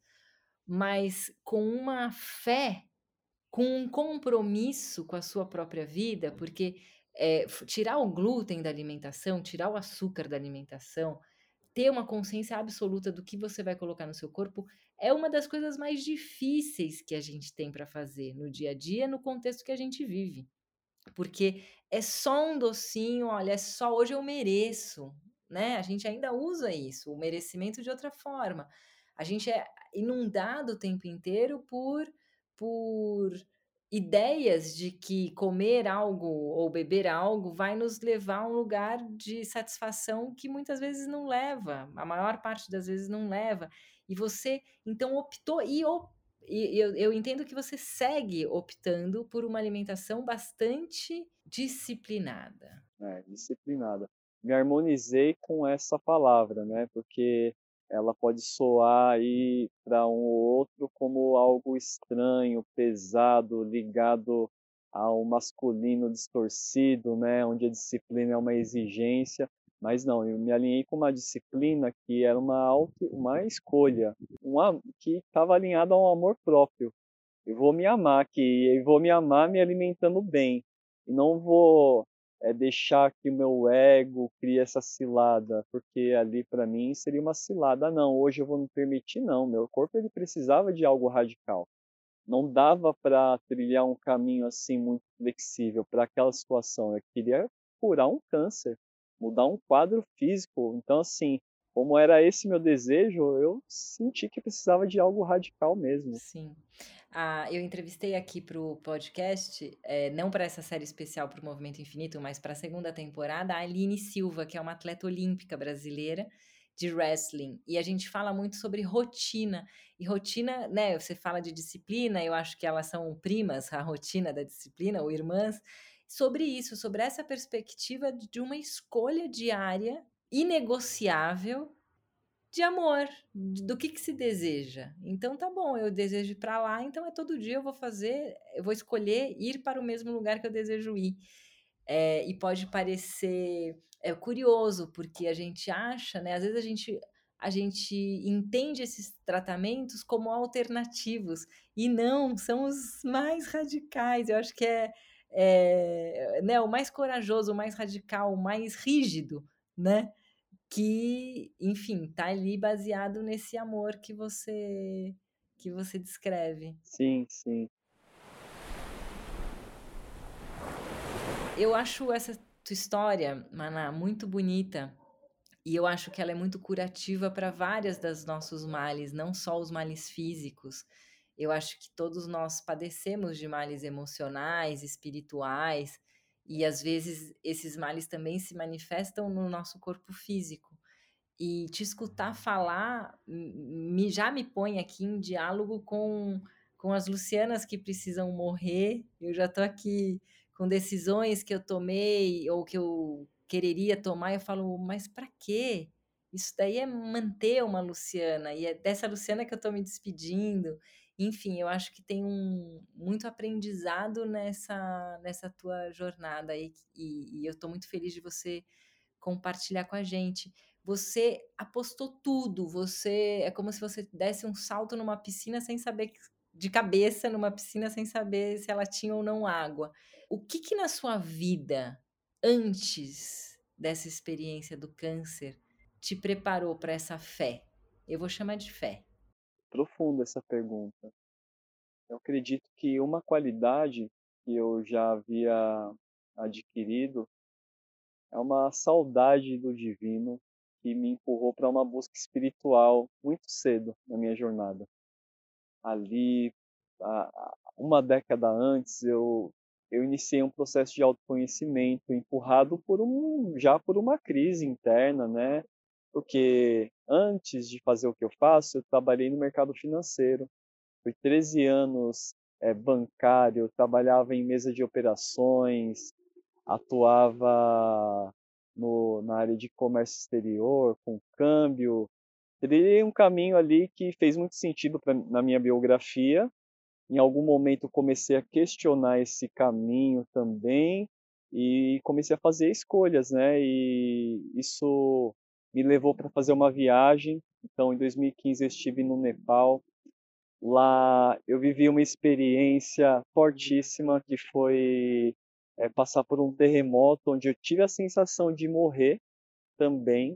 mas com uma fé, com um compromisso com a sua própria vida, porque é, tirar o glúten da alimentação, tirar o açúcar da alimentação, ter uma consciência absoluta do que você vai colocar no seu corpo é uma das coisas mais difíceis que a gente tem para fazer no dia a dia, no contexto que a gente vive. Porque é só um docinho, olha, é só hoje eu mereço, né? A gente ainda usa isso, o merecimento de outra forma. A gente é inundado o tempo inteiro por por ideias de que comer algo ou beber algo vai nos levar a um lugar de satisfação que muitas vezes não leva, a maior parte das vezes não leva. E você então optou e, e eu, eu entendo que você segue optando por uma alimentação bastante disciplinada. É, disciplinada. Me harmonizei com essa palavra, né? Porque ela pode soar aí para um ou outro como algo estranho, pesado, ligado ao masculino distorcido, né, onde a disciplina é uma exigência, mas não, eu me alinhei com uma disciplina que era uma auto, uma escolha, uma que estava alinhada ao amor próprio. Eu vou me amar que eu vou me amar me alimentando bem e não vou é deixar que o meu ego crie essa cilada, porque ali para mim seria uma cilada. Não, hoje eu vou me permitir não. Meu corpo ele precisava de algo radical. Não dava para trilhar um caminho assim muito flexível para aquela situação. Eu queria curar um câncer, mudar um quadro físico. Então assim, como era esse meu desejo, eu senti que precisava de algo radical mesmo. Sim. Ah, eu entrevistei aqui para o podcast, é, não para essa série especial para o Movimento Infinito, mas para a segunda temporada, a Aline Silva, que é uma atleta olímpica brasileira de wrestling e a gente fala muito sobre rotina. E rotina, né? Você fala de disciplina, eu acho que elas são primas, a rotina da disciplina, ou irmãs, sobre isso, sobre essa perspectiva de uma escolha diária inegociável de amor, do que, que se deseja. Então tá bom, eu desejo ir para lá, então é todo dia eu vou fazer, eu vou escolher ir para o mesmo lugar que eu desejo ir. É, e pode parecer é, curioso, porque a gente acha, né? Às vezes a gente, a gente entende esses tratamentos como alternativos, e não, são os mais radicais. Eu acho que é, é né, o mais corajoso, o mais radical, o mais rígido, né? Que, enfim, tá ali baseado nesse amor que você que você descreve. Sim, sim. Eu acho essa tua história, Maná, muito bonita. E eu acho que ela é muito curativa para várias das nossos males, não só os males físicos. Eu acho que todos nós padecemos de males emocionais, espirituais, e às vezes esses males também se manifestam no nosso corpo físico. E te escutar falar me, já me põe aqui em diálogo com, com as Lucianas que precisam morrer. Eu já estou aqui com decisões que eu tomei ou que eu quereria tomar. Eu falo, mas para quê? Isso daí é manter uma Luciana, e é dessa Luciana que eu estou me despedindo. Enfim, eu acho que tem um muito aprendizado nessa, nessa tua jornada aí, e, e eu estou muito feliz de você compartilhar com a gente. Você apostou tudo, você é como se você desse um salto numa piscina sem saber de cabeça numa piscina sem saber se ela tinha ou não água. O que que na sua vida antes dessa experiência do câncer te preparou para essa fé? Eu vou chamar de fé profunda essa pergunta. Eu acredito que uma qualidade que eu já havia adquirido é uma saudade do divino que me empurrou para uma busca espiritual muito cedo na minha jornada. Ali, uma década antes, eu eu iniciei um processo de autoconhecimento empurrado por um já por uma crise interna, né? Porque antes de fazer o que eu faço, eu trabalhei no mercado financeiro. Fui 13 anos é, bancário, trabalhava em mesa de operações, atuava no, na área de comércio exterior, com câmbio. Trilhei um caminho ali que fez muito sentido pra, na minha biografia. Em algum momento comecei a questionar esse caminho também e comecei a fazer escolhas, né? E isso me levou para fazer uma viagem. Então, em 2015 eu estive no Nepal. Lá eu vivi uma experiência fortíssima que foi é, passar por um terremoto onde eu tive a sensação de morrer também.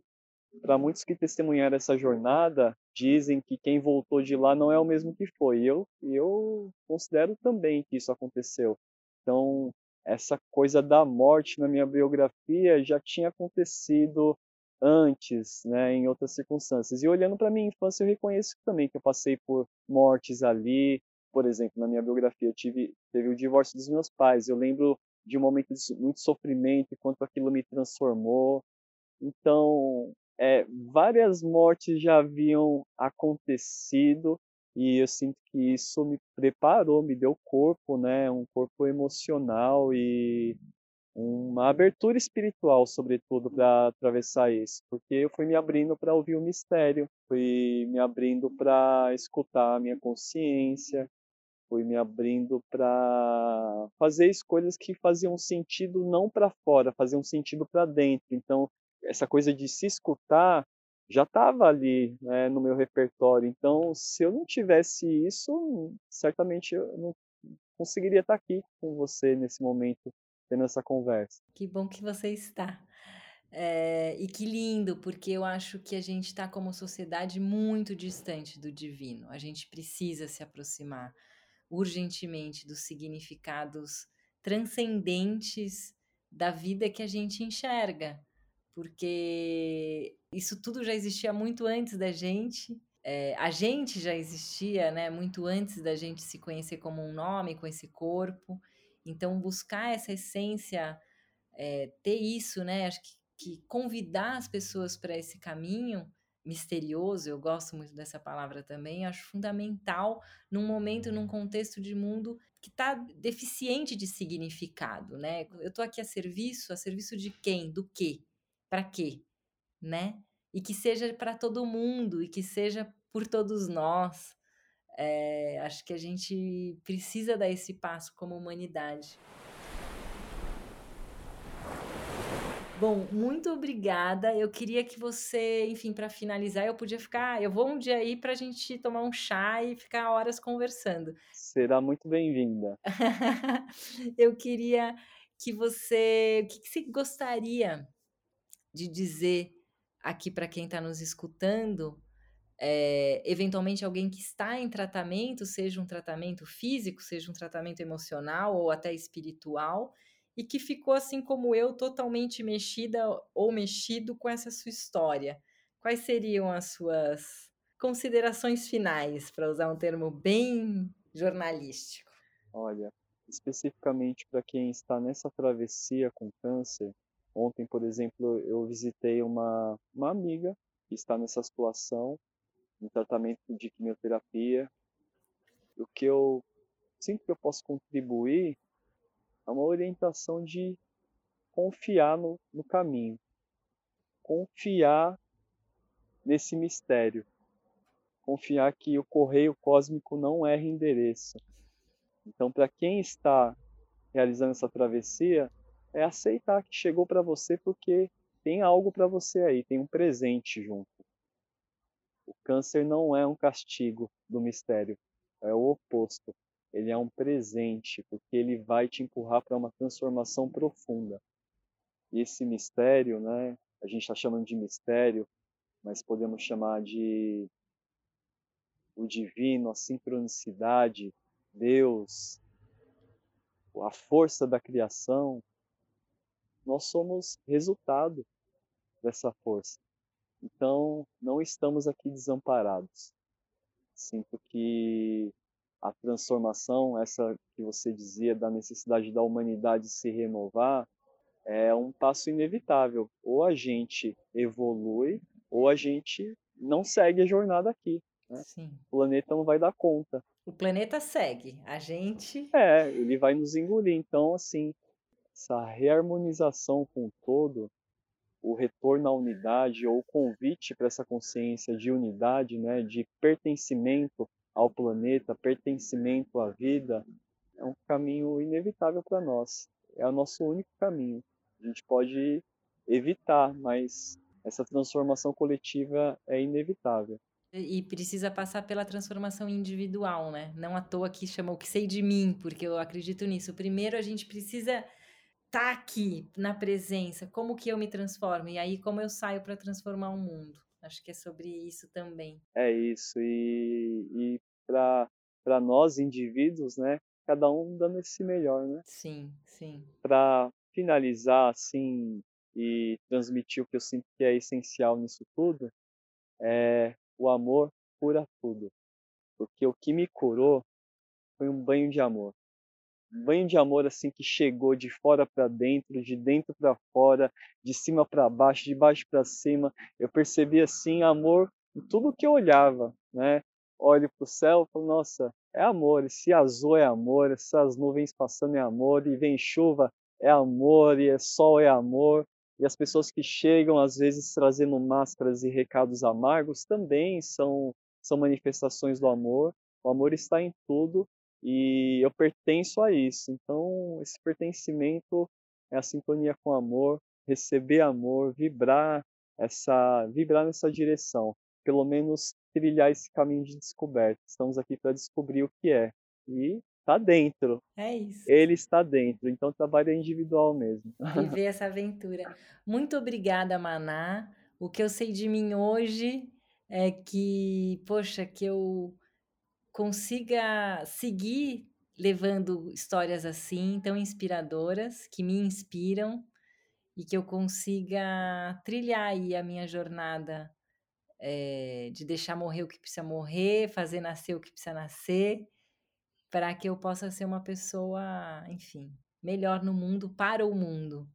Para muitos que testemunharam essa jornada, dizem que quem voltou de lá não é o mesmo que foi. Eu eu considero também que isso aconteceu. Então, essa coisa da morte na minha biografia já tinha acontecido antes, né, em outras circunstâncias. E olhando para minha infância, eu reconheço também que eu passei por mortes ali. Por exemplo, na minha biografia, eu tive teve o divórcio dos meus pais. Eu lembro de um momento de muito sofrimento e quanto aquilo me transformou. Então, é, várias mortes já haviam acontecido e eu sinto que isso me preparou, me deu corpo, né, um corpo emocional e uma abertura espiritual, sobretudo, para atravessar isso, porque eu fui me abrindo para ouvir o mistério, fui me abrindo para escutar a minha consciência, fui me abrindo para fazer escolhas que faziam sentido não para fora, faziam sentido para dentro. Então, essa coisa de se escutar já estava ali né, no meu repertório. Então, se eu não tivesse isso, certamente eu não conseguiria estar aqui com você nesse momento tendo essa conversa. Que bom que você está. É, e que lindo, porque eu acho que a gente está como sociedade muito distante do divino. A gente precisa se aproximar urgentemente dos significados transcendentes da vida que a gente enxerga, porque isso tudo já existia muito antes da gente. É, a gente já existia, né, muito antes da gente se conhecer como um nome, com esse corpo. Então, buscar essa essência, é, ter isso, né? Acho que, que convidar as pessoas para esse caminho misterioso, eu gosto muito dessa palavra também, acho fundamental num momento, num contexto de mundo que está deficiente de significado, né? Eu estou aqui a serviço, a serviço de quem? Do quê? Para quê? Né? E que seja para todo mundo e que seja por todos nós. É, acho que a gente precisa dar esse passo como humanidade. Bom, muito obrigada. Eu queria que você, enfim, para finalizar, eu podia ficar. Eu vou um dia aí para a gente tomar um chá e ficar horas conversando. Será muito bem-vinda. eu queria que você. O que, que você gostaria de dizer aqui para quem está nos escutando? É, eventualmente alguém que está em tratamento, seja um tratamento físico, seja um tratamento emocional ou até espiritual, e que ficou assim como eu, totalmente mexida ou mexido com essa sua história. Quais seriam as suas considerações finais, para usar um termo bem jornalístico? Olha, especificamente para quem está nessa travessia com câncer, ontem, por exemplo, eu visitei uma, uma amiga que está nessa situação, em tratamento de quimioterapia. O que eu sinto que eu posso contribuir é uma orientação de confiar no, no caminho, confiar nesse mistério, confiar que o correio cósmico não erra endereço. Então, para quem está realizando essa travessia, é aceitar que chegou para você porque tem algo para você aí, tem um presente junto. O câncer não é um castigo do mistério, é o oposto ele é um presente, porque ele vai te empurrar para uma transformação profunda. E esse mistério, né, a gente está chamando de mistério, mas podemos chamar de o divino, a sincronicidade, Deus, a força da criação. Nós somos resultado dessa força. Então, não estamos aqui desamparados. Sinto que a transformação, essa que você dizia da necessidade da humanidade se renovar, é um passo inevitável. Ou a gente evolui, ou a gente não segue a jornada aqui. Né? O planeta não vai dar conta. O planeta segue, a gente. É, ele vai nos engolir. Então, assim, essa reharmonização com o todo, o retorno à unidade ou o convite para essa consciência de unidade, né, de pertencimento ao planeta, pertencimento à vida, é um caminho inevitável para nós. É o nosso único caminho. A gente pode evitar, mas essa transformação coletiva é inevitável. E precisa passar pela transformação individual, né? Não à toa que chamou que sei de mim, porque eu acredito nisso. Primeiro a gente precisa tá aqui na presença, como que eu me transformo e aí como eu saio para transformar o mundo. Acho que é sobre isso também. É isso. E, e para nós, indivíduos, né? Cada um dando esse melhor, né? Sim, sim. Para finalizar, assim, e transmitir o que eu sinto que é essencial nisso tudo, é o amor cura tudo. Porque o que me curou foi um banho de amor banho de amor assim que chegou de fora para dentro, de dentro para fora, de cima para baixo, de baixo para cima. Eu percebi assim amor em tudo que eu olhava, né? Olho para o céu, falo, nossa, é amor. Esse azul é amor, essas nuvens passando é amor, e vem chuva é amor, e é sol é amor. E as pessoas que chegam às vezes trazendo máscaras e recados amargos também são são manifestações do amor. O amor está em tudo e eu pertenço a isso. Então, esse pertencimento é a sintonia com amor, receber amor, vibrar essa, vibrar nessa direção, pelo menos trilhar esse caminho de descoberta. Estamos aqui para descobrir o que é e está dentro. É isso. Ele está dentro, então o trabalho é individual mesmo. Viver essa aventura. Muito obrigada, Maná. O que eu sei de mim hoje é que, poxa, que eu consiga seguir levando histórias assim, tão inspiradoras, que me inspiram e que eu consiga trilhar aí a minha jornada é, de deixar morrer o que precisa morrer, fazer nascer o que precisa nascer, para que eu possa ser uma pessoa, enfim, melhor no mundo, para o mundo.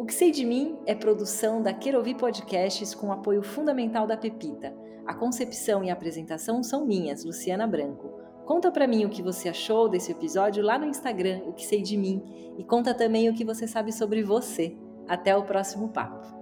O que sei de mim é produção da Querovi Podcasts com apoio fundamental da Pepita. A concepção e a apresentação são minhas, Luciana Branco. Conta para mim o que você achou desse episódio lá no Instagram, o que sei de mim, e conta também o que você sabe sobre você. Até o próximo papo.